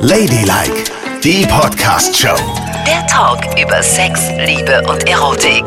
Ladylike, die Podcast-Show. Der Talk über Sex, Liebe und Erotik.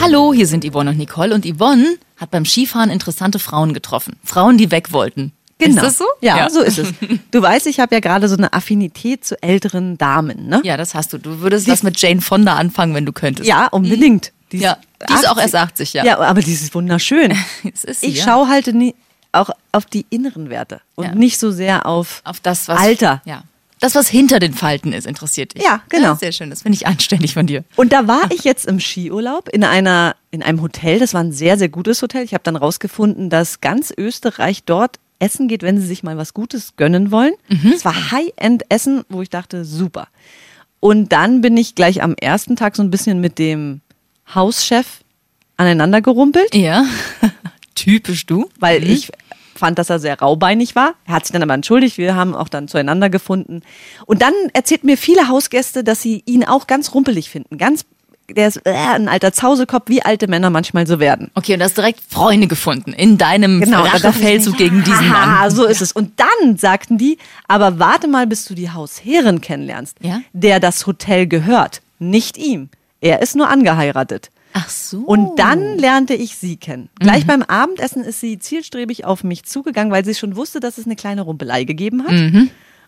Hallo, hier sind Yvonne und Nicole und Yvonne hat beim Skifahren interessante Frauen getroffen. Frauen, die weg wollten. Genau. Ist das so? Ja, so ist es. Du weißt, ich habe ja gerade so eine Affinität zu älteren Damen, ne? Ja, das hast du. Du würdest was mit Jane Fonda anfangen, wenn du könntest. Ja, unbedingt. Die Ja, die ist auch erst 80, ja. Ja, aber die ist wunderschön. Ist sie, Ich ja. schaue halt nie, auch auf die inneren Werte und Ja. nicht so sehr auf, auf das, was. Alter. Ja. Das, was hinter den Falten ist, interessiert dich. Ja, genau. sehr schön. Das finde ich anständig von dir. Und da war ich jetzt im Skiurlaub in einer in einem Hotel. Das war ein sehr sehr gutes Hotel. Ich habe dann rausgefunden, dass ganz Österreich dort essen geht, wenn sie sich mal was Gutes gönnen wollen. Es war High-End Essen, wo ich dachte, super. Und dann bin ich gleich am ersten Tag so ein bisschen mit dem Hauschef aneinander gerumpelt, Ja. Typisch du. weil ich fand, dass er sehr raubeinig war. Er hat sich dann aber entschuldigt. Wir haben auch dann zueinander gefunden. Und dann erzählt mir viele Hausgäste, dass sie ihn auch ganz rumpelig finden. Ganz, der ist äh, ein alter Zausekopf, wie alte Männer manchmal so werden. Okay, und du hast direkt Freunde gefunden in deinem Genau, Rachefeldzug gegen diesen Mann. so ist es. Und dann sagten die, aber warte mal, bis du die Hausherrin kennenlernst, Ja? der das Hotel gehört, nicht ihm. Er ist nur angeheiratet. Ach so. Und dann lernte ich sie kennen. Gleich beim Abendessen ist sie zielstrebig auf mich zugegangen, weil sie schon wusste, dass es eine kleine Rumpelei gegeben hat.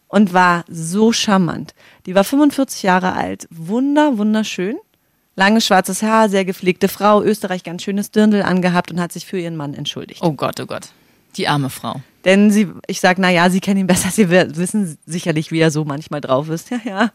Und war so charmant. Die war 45 Jahre alt, wunder, wunderschön. Langes schwarzes Haar, sehr gepflegte Frau, Österreich ganz schönes Dirndl angehabt und hat sich für ihren Mann entschuldigt. Oh Gott, oh Gott. Die arme Frau. Denn sie, ich sag, na ja, sie kennen ihn besser, sie wi- wissen sicherlich, wie er so manchmal drauf ist. Ja, ja.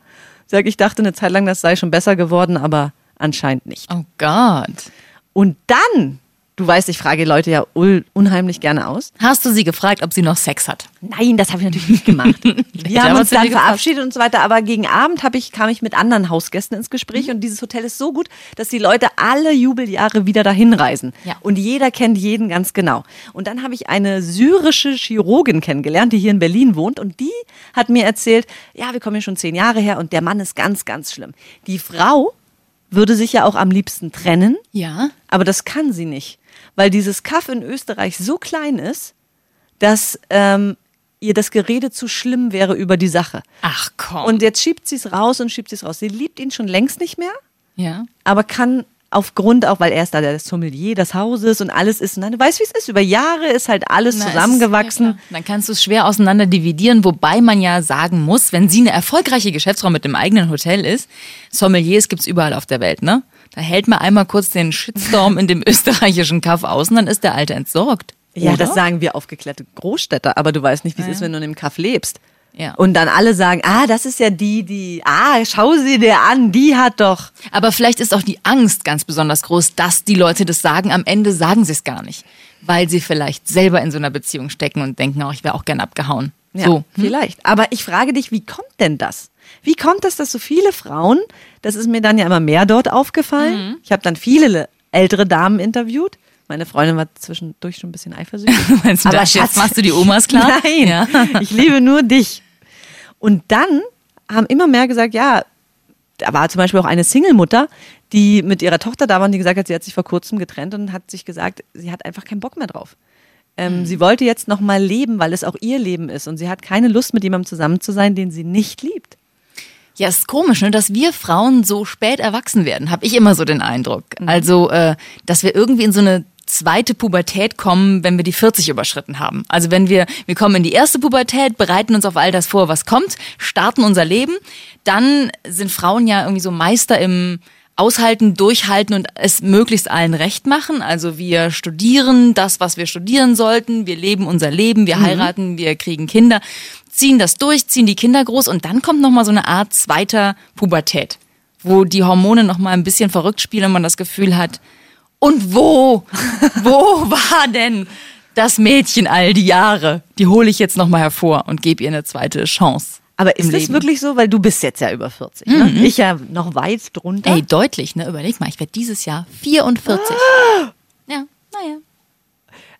Sag, ich dachte eine Zeit lang, das sei schon besser geworden, aber anscheinend nicht. Oh Gott. Und dann, du weißt, ich frage Leute ja unheimlich gerne aus. Hast du sie gefragt, ob sie noch Sex hat? Nein, das habe ich natürlich nicht gemacht. Wir haben uns dann verabschiedet und so weiter, aber gegen Abend ich, kam ich mit anderen Hausgästen ins Gespräch und dieses Hotel ist so gut, dass die Leute alle Jubeljahre wieder dahin reisen. Ja. Und jeder kennt jeden ganz genau. Und dann habe ich eine syrische Chirurgin kennengelernt, die hier in Berlin wohnt und die hat mir erzählt, ja, wir kommen hier schon zehn Jahre her und der Mann ist ganz, ganz schlimm. Die Frau würde sich ja auch am liebsten trennen, Ja. aber das kann sie nicht, weil dieses Kaff in Österreich so klein ist, dass ähm, ihr das Gerede zu schlimm wäre über die Sache. Ach komm. Und jetzt schiebt sie es raus und schiebt sie es raus. Sie liebt ihn schon längst nicht mehr, ja. aber kann aufgrund auch, weil er ist da der Sommelier des Hauses und alles ist, nein, du weißt, wie es ist. Über Jahre ist halt alles Na, es zusammengewachsen. Ist, ja. Dann kannst du es schwer auseinander dividieren, wobei man ja sagen muss, wenn sie eine erfolgreiche Geschäftsfrau mit dem eigenen Hotel ist, Sommeliers gibt's überall auf der Welt, ne? Da hält man einmal kurz den Shitstorm in dem österreichischen Kaff aus und dann ist der Alte entsorgt. ja, Oder? das sagen wir aufgeklärte Großstädter, aber du weißt nicht, wie es ist, wenn du in einem Kaff lebst. Ja. Und dann alle sagen, ah, das ist ja die, die, ah, schau sie dir an, die hat doch. Aber vielleicht ist auch die Angst ganz besonders groß, dass die Leute das sagen. Am Ende sagen sie es gar nicht, weil sie vielleicht selber in so einer Beziehung stecken und denken, oh, ich wäre auch gern abgehauen. Ja, so. vielleicht. Aber ich frage dich, wie kommt denn das? Wie kommt es, dass so viele Frauen, das ist mir dann ja immer mehr dort aufgefallen. Mhm. Ich habe dann viele ältere Damen interviewt. Meine Freundin war zwischendurch schon ein bisschen eifersüchtig. Meinst du, das jetzt machst du die Omas klar? Nein, Ja. ich liebe nur dich. Und dann haben immer mehr gesagt, ja, da war zum Beispiel auch eine Single-Mutter, die mit ihrer Tochter da war und die gesagt hat, sie hat sich vor kurzem getrennt und hat sich gesagt, sie hat einfach keinen Bock mehr drauf. Ähm, Hm. Sie wollte jetzt noch mal leben, weil es auch ihr Leben ist und sie hat keine Lust, mit jemandem zusammen zu sein, den sie nicht liebt. Ja, ist komisch, ne, dass wir Frauen so spät erwachsen werden, habe ich immer so den Eindruck. Also, äh, dass wir irgendwie in so eine zweite Pubertät kommen, wenn wir die 40 überschritten haben. Also wenn wir, wir kommen in die erste Pubertät, bereiten uns auf all das vor, was kommt, starten unser Leben, dann sind Frauen ja irgendwie so Meister im Aushalten, durchhalten und es möglichst allen recht machen. Also wir studieren das, was wir studieren sollten, wir leben unser Leben, wir heiraten, wir kriegen Kinder, ziehen das durch, ziehen die Kinder groß und dann kommt nochmal so eine Art zweiter Pubertät, wo die Hormone nochmal ein bisschen verrückt spielen und man das Gefühl hat, und wo, wo war denn das Mädchen all die Jahre? Die hole ich jetzt nochmal hervor und gebe ihr eine zweite Chance. Aber ist das wirklich so? Weil du bist jetzt ja über 40. Ne? Ich ja noch weit drunter. Ey, deutlich, ne? Überleg mal, ich werde dieses Jahr 44. Ja, naja.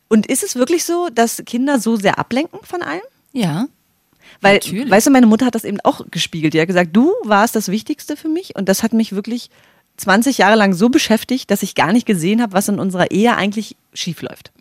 Und ist es wirklich so, dass Kinder so sehr ablenken von allem? Ja. Weil, Natürlich. weißt du, meine Mutter hat das eben auch gespiegelt. Die hat gesagt, du warst das Wichtigste für mich und das hat mich wirklich 20 Jahre lang so beschäftigt, dass ich gar nicht gesehen habe, was in unserer Ehe eigentlich schief läuft.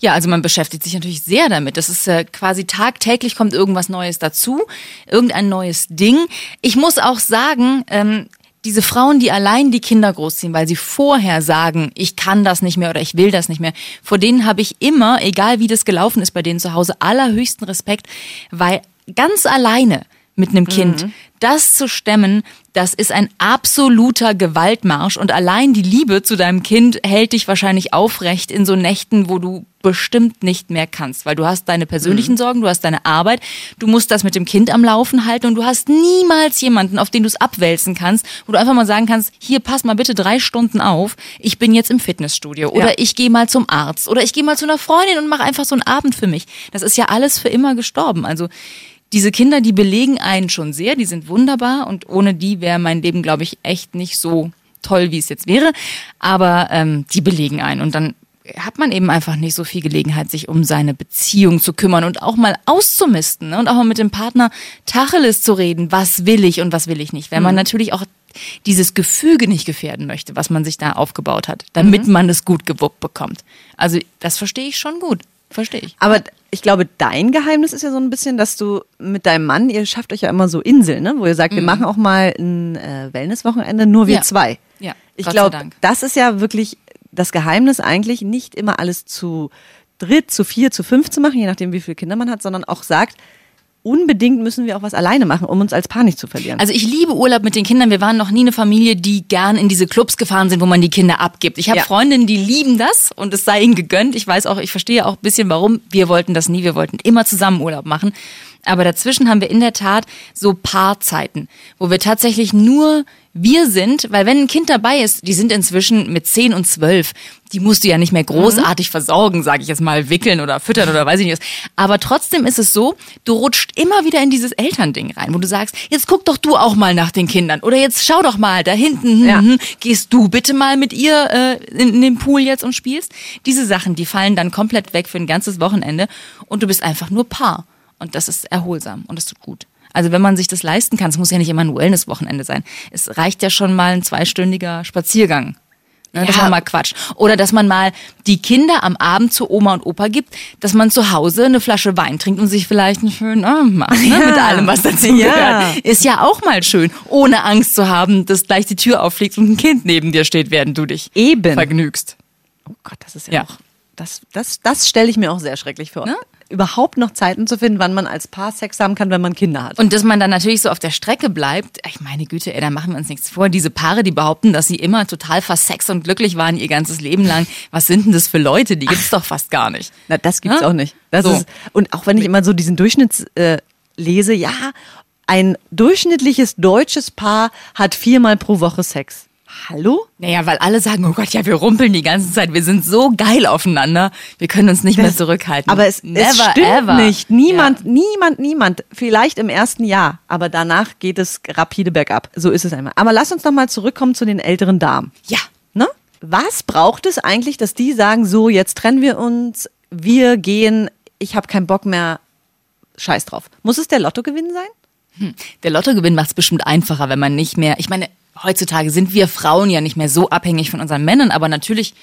Ja, also man beschäftigt sich natürlich sehr damit. Das ist äh, quasi tagtäglich kommt irgendwas Neues dazu, irgendein neues Ding. Ich muss auch sagen, ähm, diese Frauen, die allein die Kinder großziehen, weil sie vorher sagen, ich kann das nicht mehr oder ich will das nicht mehr, vor denen habe ich immer, egal wie das gelaufen ist bei denen zu Hause, allerhöchsten Respekt, weil ganz alleine mit einem Kind das zu stemmen, das ist ein absoluter Gewaltmarsch und allein die Liebe zu deinem Kind hält dich wahrscheinlich aufrecht in so Nächten, wo du bestimmt nicht mehr kannst, weil du hast deine persönlichen Sorgen, du hast deine Arbeit, du musst das mit dem Kind am Laufen halten und du hast niemals jemanden, auf den du es abwälzen kannst, wo du einfach mal sagen kannst, hier pass mal bitte drei Stunden auf, ich bin jetzt im Fitnessstudio oder Ja. ich gehe mal zum Arzt oder ich gehe mal zu einer Freundin und mache einfach so einen Abend für mich. Das ist ja alles für immer gestorben. Also diese Kinder, die belegen einen schon sehr, die sind wunderbar und ohne die wäre mein Leben, glaube ich, echt nicht so toll, wie es jetzt wäre. Aber ähm, die belegen einen und dann hat man eben einfach nicht so viel Gelegenheit, sich um seine Beziehung zu kümmern und auch mal auszumisten ne? und auch mal mit dem Partner Tacheles zu reden, was will ich und was will ich nicht, weil man natürlich auch dieses Gefüge nicht gefährden möchte, was man sich da aufgebaut hat, damit man es gut gewuppt bekommt. Also das verstehe ich schon gut, verstehe ich. Aber ich glaube, dein Geheimnis ist ja so ein bisschen, dass du mit deinem Mann, ihr schafft euch ja immer so Inseln, ne? wo ihr sagt, wir machen auch mal ein äh, Wellnesswochenende, nur wir Ja. zwei. Ja, Ich glaube, das ist ja wirklich das Geheimnis eigentlich, nicht immer alles zu dritt, zu vier, zu fünf zu machen, je nachdem, wie viele Kinder man hat, sondern auch sagt, unbedingt müssen wir auch was alleine machen, um uns als Paar nicht zu verlieren. Also ich liebe Urlaub mit den Kindern. Wir waren noch nie eine Familie, die gern in diese Clubs gefahren sind, wo man die Kinder abgibt. Ich habe Ja. Freundinnen, die lieben das und es sei ihnen gegönnt. Ich weiß auch, ich verstehe auch ein bisschen warum. Wir wollten das nie. Wir wollten immer zusammen Urlaub machen. Aber dazwischen haben wir in der Tat so Paarzeiten, wo wir tatsächlich nur wir sind, weil wenn ein Kind dabei ist, die sind inzwischen mit 10 und 12, die musst du ja nicht mehr großartig versorgen, sage ich jetzt mal, wickeln oder füttern oder weiß ich nicht was. Aber trotzdem ist es so, du rutscht immer wieder in dieses Elternding rein, wo du sagst, jetzt guck doch du auch mal nach den Kindern oder jetzt schau doch mal da hinten, hm, Ja. hm, gehst du bitte mal mit ihr äh, in, in den Pool jetzt und spielst. Diese Sachen, die fallen dann komplett weg für ein ganzes Wochenende und du bist einfach nur Paar. Und das ist erholsam und das tut gut. Also wenn man sich das leisten kann, es muss ja nicht immer ein Wellness-Wochenende sein. Es reicht ja schon mal ein zweistündiger Spaziergang. Ne, dass Ja. man mal quatscht. Oder dass man mal die Kinder am Abend zu Oma und Opa gibt, dass man zu Hause eine Flasche Wein trinkt und sich vielleicht einen schönen Abend macht. Ne? Ja. Mit allem, was dazu Ja. gehört. Ist ja auch mal schön, ohne Angst zu haben, dass gleich die Tür auffliegt und ein Kind neben dir steht, während du dich Eben. vergnügst. Oh Gott, das ist ja, Ja. auch. Das, das, das stelle ich mir auch sehr schrecklich vor. Ne? Überhaupt noch Zeiten zu finden, wann man als Paar Sex haben kann, wenn man Kinder hat. Und dass man dann natürlich so auf der Strecke bleibt, ich meine Güte, ey, da machen wir uns nichts vor. Diese Paare, die behaupten, dass sie immer total versext und glücklich waren ihr ganzes Leben lang. Was sind denn das für Leute? Die gibt's doch fast gar nicht. Na, das gibt's Ja? auch nicht. Das So. ist, und auch wenn ich immer so diesen Durchschnitts äh, lese, ja, ein durchschnittliches deutsches Paar hat viermal pro Woche Sex. Hallo? Naja, weil alle sagen, oh Gott, ja, wir rumpeln die ganze Zeit, wir sind so geil aufeinander, wir können uns nicht mehr zurückhalten. Aber es, Never es stimmt ever. nicht. Niemand, Ja. niemand, niemand. Vielleicht im ersten Jahr, aber danach geht es rapide bergab. So ist es einmal. Aber lass uns noch mal zurückkommen zu den älteren Damen. Ja. Ne? Was braucht es eigentlich, dass die sagen, so, jetzt trennen wir uns, wir gehen, ich habe keinen Bock mehr, scheiß drauf. Muss es der Lottogewinn sein? Der Lottogewinn macht es bestimmt einfacher, wenn man nicht mehr, ich meine, heutzutage sind wir Frauen ja nicht mehr so abhängig von unseren Männern, aber natürlich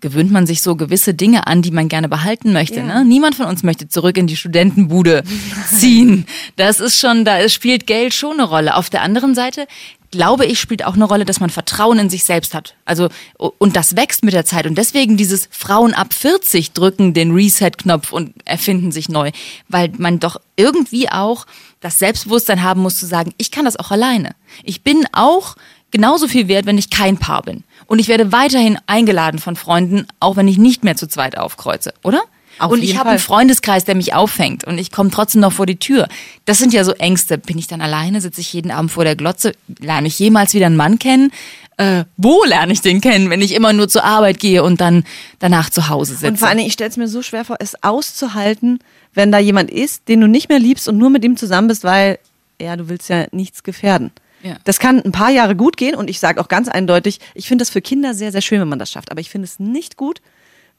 gewöhnt man sich so gewisse Dinge an, die man gerne behalten möchte. Ne? Niemand von uns möchte zurück in die Studentenbude ziehen. Das ist schon, da spielt Geld schon eine Rolle. Auf der anderen Seite glaube ich, spielt auch eine Rolle, dass man Vertrauen in sich selbst hat. Also, und das wächst mit der Zeit. Und deswegen dieses Frauen ab 40 drücken den Reset-Knopf und erfinden sich neu. Weil man doch irgendwie auch das Selbstbewusstsein haben muss zu sagen, ich kann das auch alleine. Ich bin auch genauso viel wert, wenn ich kein Paar bin. Und ich werde weiterhin eingeladen von Freunden, auch wenn ich nicht mehr zu zweit aufkreuze, oder? Auf und ich habe einen. Freundeskreis, der mich auffängt und ich komme trotzdem noch vor die Tür. Das sind ja so Ängste. Bin ich dann alleine? Sitze ich jeden Abend vor der Glotze? Lerne ich jemals wieder einen Mann kennen? Äh, wo lerne ich den kennen, wenn ich immer nur zur Arbeit gehe und dann danach zu Hause sitze? Und vor allen Dingen, ich stelle es mir so schwer vor, es auszuhalten, wenn da jemand ist, den du nicht mehr liebst und nur mit ihm zusammen bist, weil, ja, du willst ja nichts gefährden. Ja. Das kann ein paar Jahre gut gehen und ich sage auch ganz eindeutig, ich finde das für Kinder sehr, sehr schön, wenn man das schafft. Aber ich finde es nicht gut,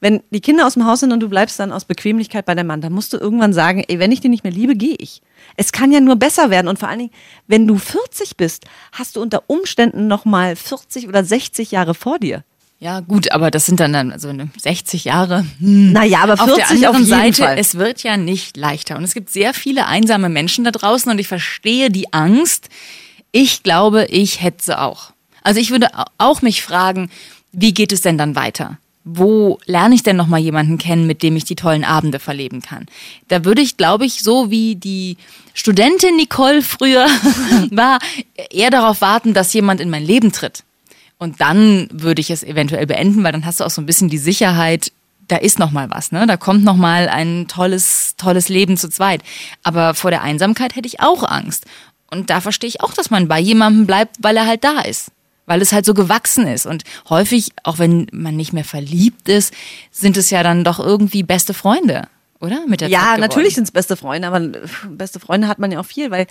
Wenn die Kinder aus dem Haus sind und du bleibst dann aus Bequemlichkeit bei deinem Mann, dann musst du irgendwann sagen, ey, wenn ich den nicht mehr liebe, gehe ich. Es kann ja nur besser werden und vor allen Dingen, wenn du 40 bist, hast du unter Umständen noch mal 40 oder 60 Jahre vor dir. Ja, gut, aber das sind dann, dann also 60 Jahre. Hm. Naja, aber 40 auf der anderen auf jeden Seite, Fall. es wird ja nicht leichter. Und es gibt sehr viele einsame Menschen da draußen und ich verstehe die Angst. Ich glaube, ich hätte sie auch. Also ich würde auch mich fragen, wie geht es denn dann weiter? Wo lerne ich denn noch mal jemanden kennen, mit dem ich die tollen Abende verleben kann? Da würde ich, glaube ich, so wie die Studentin Nicole früher war, eher darauf warten, dass jemand in mein Leben tritt. Und dann würde ich es eventuell beenden, weil dann hast du auch so ein bisschen die Sicherheit, da ist noch mal was, ne? Da kommt noch mal ein tolles, tolles Leben zu zweit. Aber vor der Einsamkeit hätte ich auch Angst. Und da verstehe ich auch, dass man bei jemandem bleibt, weil er halt da ist. Weil es halt so gewachsen ist. Und häufig, auch wenn man nicht mehr verliebt ist, sind es ja dann doch irgendwie beste Freunde, oder? Mit der Ja, natürlich sind es beste Freunde, aber beste Freunde hat man ja auch viel, weil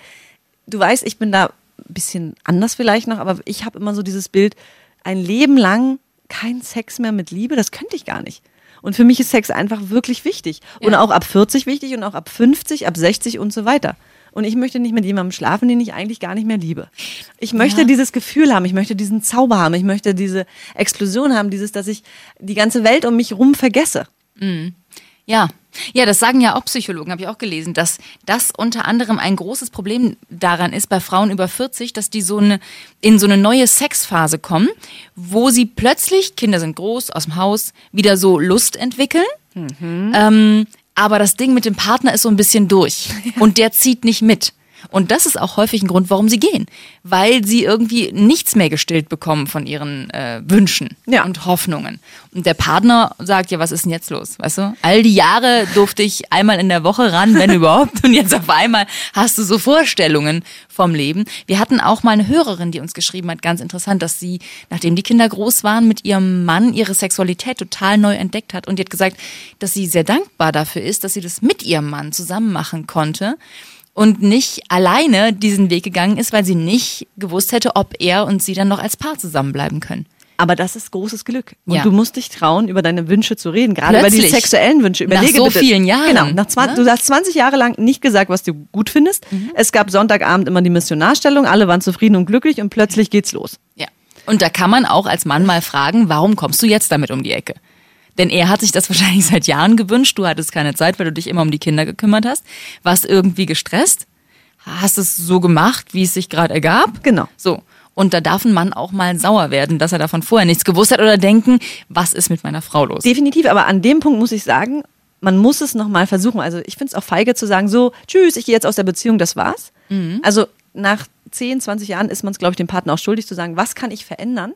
du weißt, ich bin da ein bisschen anders vielleicht noch, aber ich habe immer so dieses Bild, ein Leben lang kein Sex mehr mit Liebe, das könnte ich gar nicht. Und für mich ist Sex einfach wirklich wichtig. Und Ja. auch ab 40 wichtig und auch ab 50, ab 60 und so weiter. Und ich möchte nicht mit jemandem schlafen, den ich eigentlich gar nicht mehr liebe. Ich möchte Ja. dieses Gefühl haben, ich möchte diesen Zauber haben, ich möchte diese Explosion haben, dieses, dass ich die ganze Welt um mich rum vergesse. Ja, ja, das sagen ja auch Psychologen, habe ich auch gelesen, dass das unter anderem ein großes Problem daran ist bei Frauen über 40, dass die so eine in so eine neue Sexphase kommen, wo sie plötzlich Kinder sind groß aus dem Haus wieder so Lust entwickeln. Ähm, aber das Ding mit dem Partner ist so ein bisschen durch und der zieht nicht mit. Und das ist auch häufig ein Grund, warum sie gehen, weil sie irgendwie nichts mehr gestillt bekommen von ihren äh, Wünschen Ja. und Hoffnungen. Und der Partner sagt, ja, was ist denn jetzt los? Weißt du? All die Jahre durfte ich einmal in der Woche ran, wenn überhaupt. Und jetzt auf einmal hast du so Vorstellungen vom Leben. Wir hatten auch mal eine Hörerin, die uns geschrieben hat, ganz interessant, dass sie, nachdem die Kinder groß waren, mit ihrem Mann ihre Sexualität total neu entdeckt hat. Und die hat gesagt, dass sie sehr dankbar dafür ist, dass sie das mit ihrem Mann zusammen machen konnte und nicht alleine diesen Weg gegangen ist, weil sie nicht gewusst hätte, ob er und sie dann noch als Paar zusammenbleiben können. Aber das ist großes Glück. Und Ja. du musst dich trauen, über deine Wünsche zu reden, gerade über die Plötzlich. sexuellen Wünsche. Nach Überlege so bitte. vielen Jahren, Genau. Nach 20, ne? Mhm. Du hast 20 Jahre lang nicht gesagt, was du gut findest. Es gab Sonntagabend immer die Missionarstellung, alle waren zufrieden und glücklich und plötzlich geht's los. Ja. Und da kann man auch als Mann mal fragen, warum kommst du jetzt damit um die Ecke? Denn er hat sich das wahrscheinlich seit Jahren gewünscht. Du hattest keine Zeit, weil du dich immer um die Kinder gekümmert hast. Warst irgendwie gestresst. Hast es so gemacht, wie es sich gerade ergab. Genau. So. Und da darf ein Mann auch mal sauer werden, dass er davon vorher nichts gewusst hat oder denken, was ist mit meiner Frau los? Definitiv, aber an dem Punkt muss ich sagen, man muss es nochmal versuchen. Also ich finde es auch feige zu sagen, so, tschüss, ich gehe jetzt aus der Beziehung, das war's. Mhm. Also nach 10, 20 Jahren ist man es, glaube ich, dem Partner auch schuldig zu sagen, was kann ich verändern,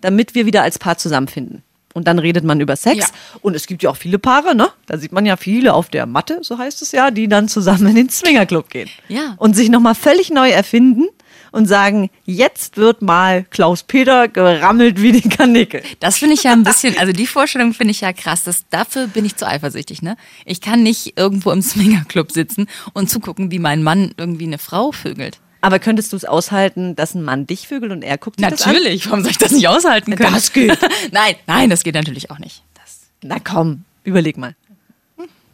damit wir wieder als Paar zusammenfinden. Und dann redet man über Sex. Ja. Und es gibt ja auch viele Paare, ne? Da sieht man ja viele auf der Matte, so heißt es ja, die dann zusammen in den Swingerclub gehen. Ja. Und sich nochmal völlig neu erfinden und sagen, jetzt wird mal Klaus Peter gerammelt wie die Kanickel. Das finde ich ja ein bisschen, also die Vorstellung finde ich ja krass. Das, dafür bin ich zu eifersüchtig, ne? Ich kann nicht irgendwo im Swingerclub sitzen und zugucken, wie mein Mann irgendwie eine Frau vögelt. Aber könntest du es aushalten, dass ein Mann dich vögelt und er guckt sich das an? Natürlich, warum soll ich das nicht aushalten können? Das geht. nein, nein, das geht natürlich auch nicht. Das Na komm, überleg mal.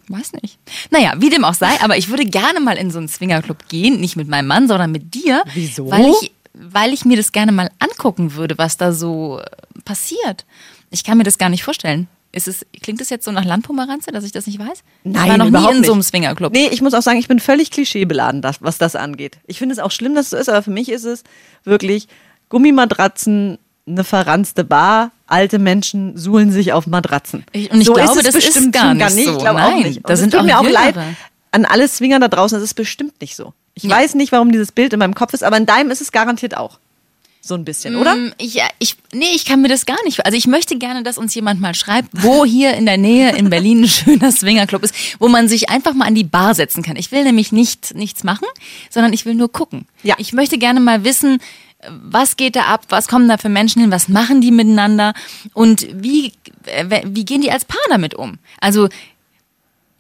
weiß nicht. Naja, wie dem auch sei, aber ich würde gerne mal in so einen Swingerclub gehen, nicht mit meinem Mann, sondern mit dir. Wieso? Weil ich, weil ich mir das gerne mal angucken würde, was da so passiert. Ich kann mir das gar nicht vorstellen. Ist es, klingt es jetzt so nach Landpomeranze, dass ich das nicht weiß? ich war noch nie überhaupt in so einem nicht. Swingerclub. Nee, ich muss auch sagen, ich bin völlig klischeebeladen, das, was das angeht. Ich finde es auch schlimm, dass es so ist, aber für mich ist es wirklich Gummimatratzen, eine verranzte Bar, alte Menschen suhlen sich auf Matratzen. Ich- und ich so glaube, ist es das ist bestimmt gar schon nicht Ich so. glaube auch Nein, nicht. Und da es sind tut auch mir auch leid an alle Swinger da draußen, das ist bestimmt nicht so. Ich Ja. weiß nicht, warum dieses Bild in meinem Kopf ist, aber in deinem ist es garantiert auch. So ein bisschen, oder? Mm, Ich, ja, ich, nee, ich kann mir das gar nicht. Also ich möchte gerne, dass uns jemand mal schreibt, wo hier in der Nähe in Berlin ein schöner Swingerclub ist, wo man sich einfach mal an die Bar setzen kann. Ich will nämlich nicht nichts machen, sondern ich will nur gucken. Ja. Ich möchte gerne mal wissen, was geht da ab, was kommen da für Menschen hin, was machen die miteinander und wie, äh, wie gehen die als Paar damit um? Also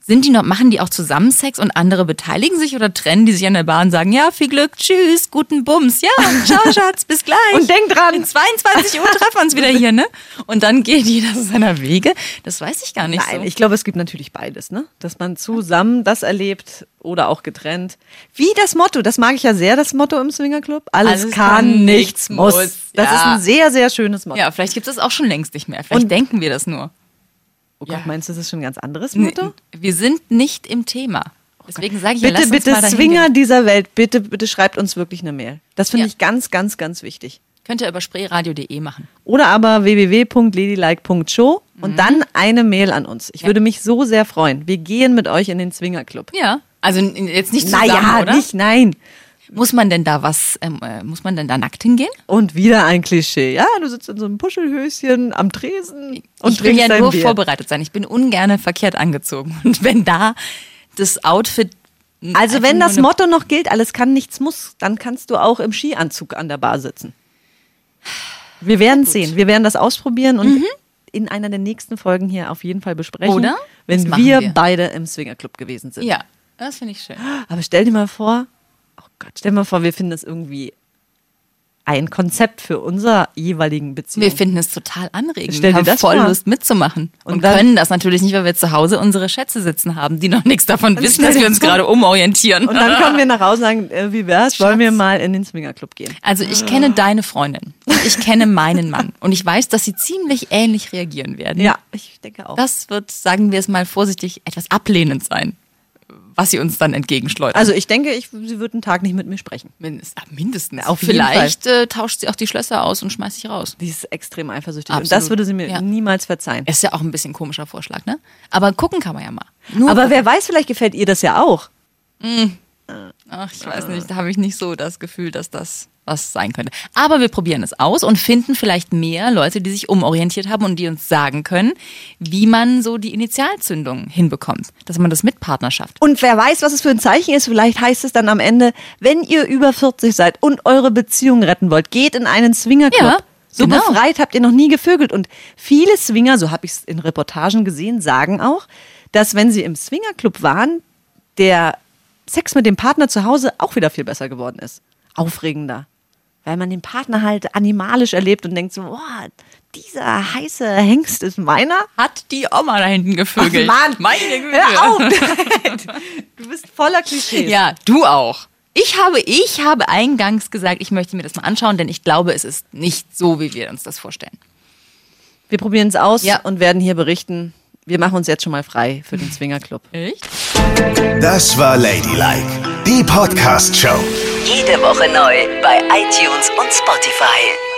Sind die noch, machen die auch zusammen Sex und andere beteiligen sich oder trennen die sich an der Bar und sagen, ja, viel Glück, tschüss, guten Bums, ja, ciao, Schatz, bis gleich. Und denk dran. In 22 Uhr treffen wir uns wieder hier, ne? Und dann geht jeder seiner Wege. Das weiß ich gar nicht Nein, so. ich glaube, es gibt natürlich beides, ne? Dass man zusammen das erlebt oder auch getrennt. Wie das Motto, das mag ich ja sehr, das Motto im Swingerclub. Alles, Alles kann, kann, nichts nichts muss. muss. Das Ja. ist ein sehr, sehr schönes Motto. ja, vielleicht gibt es das auch schon längst nicht mehr. Vielleicht Und- denken wir das nur. Oh Gott, Ja. meinst du, das ist schon ein ganz anderes Motto? Wir sind nicht im Thema. Deswegen sage ich ja, Bitte, uns bitte, dahin Swinger gehen. dieser Welt, bitte, bitte schreibt uns wirklich eine Mail. Das finde Ja. ich ganz, ganz, ganz wichtig. Könnt ihr über sprayradio.de machen. Oder aber www.ladylike.show und dann eine Mail an uns. Ich Ja. würde mich so sehr freuen. Wir gehen mit euch in den Swingerclub. Ja. Also jetzt nicht zusammen, Naja, oder? nicht, nein. Muss man denn da was, ähm, äh, muss man denn da nackt hingehen? Und wieder ein Klischee. Ja, du sitzt in so einem Puschelhöschen am Tresen und ich will ja nur Bier. vorbereitet sein. Ich bin ungerne verkehrt angezogen. Und wenn da das Outfit. Also wenn das Motto noch gilt, alles kann, nichts muss, dann kannst du auch im Skianzug an der Bar sitzen. Wir werden es sehen. Wir werden das ausprobieren und in einer der nächsten Folgen hier auf jeden Fall besprechen. Oder? Wenn wir, wir. beide im Swingerclub gewesen sind. Ja, das finde ich schön. Aber stell dir mal vor, Gott, stell dir mal vor, wir finden das irgendwie ein Konzept für unser jeweiligen Beziehung. Wir finden es total anregend. Stell haben voll vor. Lust mitzumachen. Und, Und dann- können das natürlich nicht, weil wir zu Hause unsere Schätze sitzen haben, die noch nichts davon wissen, dass wir uns gerade umorientieren. und dann kommen wir nach Hause und sagen, äh, wie wär's, wollen wir mal in den Swingerclub gehen? Also ich kenne deine Freundin und ich kenne meinen Mann und ich weiß, dass sie ziemlich ähnlich reagieren werden. Ja, ich denke auch. Das wird, sagen wir es mal vorsichtig, etwas ablehnend sein, was sie uns dann entgegenschleudert. Also ich denke, ich, sie wird einen Tag nicht mit mir sprechen. Mindest, mindestens. Auf jeden Vielleicht äh, tauscht sie auch die Schlösser aus und schmeißt sich raus. Die ist extrem eifersüchtig. Und Absolut. das würde sie mir Ja. niemals verzeihen. Ist ja auch ein bisschen komischer Vorschlag, ne? Aber gucken kann man ja mal. Nur Aber wer weiß, vielleicht gefällt ihr das ja auch. Ach, ich weiß nicht, da habe ich nicht so das Gefühl, dass das was sein könnte. Aber wir probieren es aus und finden vielleicht mehr Leute, die sich umorientiert haben und die uns sagen können, wie man so die Initialzündung hinbekommt. Dass man das mit Partnerschaft. Und wer weiß, was es für ein Zeichen ist, vielleicht heißt es dann am Ende, wenn ihr über 40 seid und eure Beziehung retten wollt, geht in einen Swingerclub. Ja, so genau. befreit habt ihr noch nie gevögelt. Und viele Swinger, so habe ich es in Reportagen gesehen, sagen auch, dass wenn sie im Swingerclub waren, der Sex mit dem Partner zu Hause auch wieder viel besser geworden ist. Aufregender. Weil man den Partner halt animalisch erlebt und denkt so, boah, dieser heiße Hengst ist meiner. Hat die Oma da hinten gevögelt? Ach, Mann. Meine Güte. Hör auf! du bist voller Klischees. Ja, du auch. Ich habe, ich habe eingangs gesagt, ich möchte mir das mal anschauen, denn ich glaube, es ist nicht so, wie wir uns das vorstellen. Wir probieren es aus Ja. und werden hier berichten. Wir machen uns jetzt schon mal frei für den Swingerclub. Echt? Das war Ladylike, die Podcast-Show. Jede Woche neu bei iTunes und Spotify.